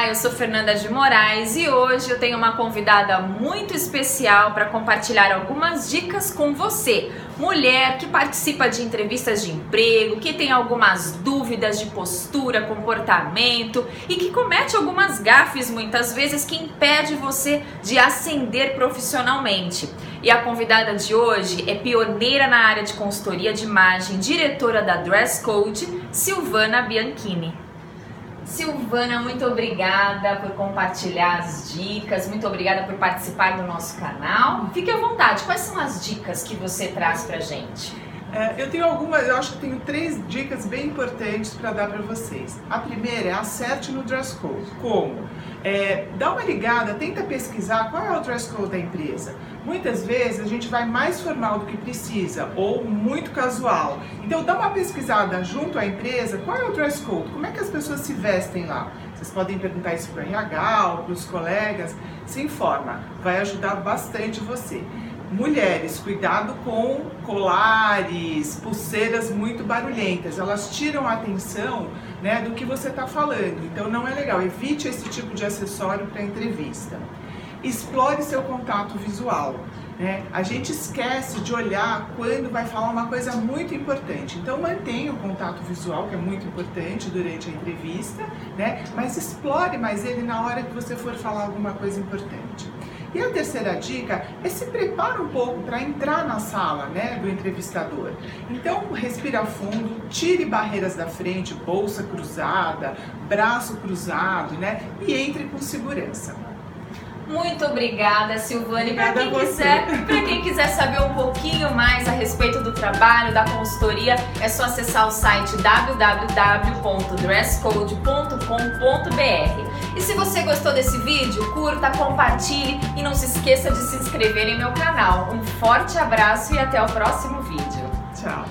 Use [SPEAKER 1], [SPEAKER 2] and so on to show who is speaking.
[SPEAKER 1] Olá, eu sou Fernanda de Moraes e hoje eu tenho uma convidada muito especial para compartilhar algumas dicas com você, mulher que participa de entrevistas de emprego, que tem algumas dúvidas de postura, comportamento e que comete algumas gafes muitas vezes que impede você de ascender profissionalmente. E a convidada de hoje é pioneira na área de consultoria de imagem, diretora da Dress Code, Silvana Bianchini. Silvana, muito obrigada por compartilhar as dicas, muito obrigada por participar do nosso canal. Fique à vontade, quais são as dicas que você traz pra gente?
[SPEAKER 2] É, eu tenho algumas, eu acho que tenho três dicas bem importantes para dar para vocês. A primeira é acerte no dress code. Como? É, dá uma ligada, tenta pesquisar qual é o dress code da empresa. Muitas vezes a gente vai mais formal do que precisa ou muito casual. Então dá uma pesquisada junto à empresa, qual é o dress code, como é que as pessoas se vestem lá. Vocês podem perguntar isso para o RH ou para os colegas, se informa, vai ajudar bastante você. Mulheres, cuidado com colares, pulseiras muito barulhentas. Elas tiram a atenção né, do que você está falando. Então não é legal. Evite esse tipo de acessório para entrevista. Explore seu contato visual. Né? A gente esquece de olhar quando vai falar uma coisa muito importante. Então mantenha o contato visual, que é muito importante durante a entrevista, né? mas explore mais ele na hora que você for falar alguma coisa importante. E a terceira dica é se prepara um pouco para entrar na sala né, do entrevistador. Então, respira fundo, tire barreiras da frente, bolsa cruzada, braço cruzado, né? E entre com segurança.
[SPEAKER 1] Muito obrigada, Silvane. Para quem quiser, para quem quiser saber um pouquinho mais a respeito do trabalho da consultoria, é só acessar o site www.dresscode.com.br. E se você gostou desse vídeo, curta, compartilhe e não se esqueça de se inscrever em meu canal. Um forte abraço e até o próximo vídeo.
[SPEAKER 2] Tchau.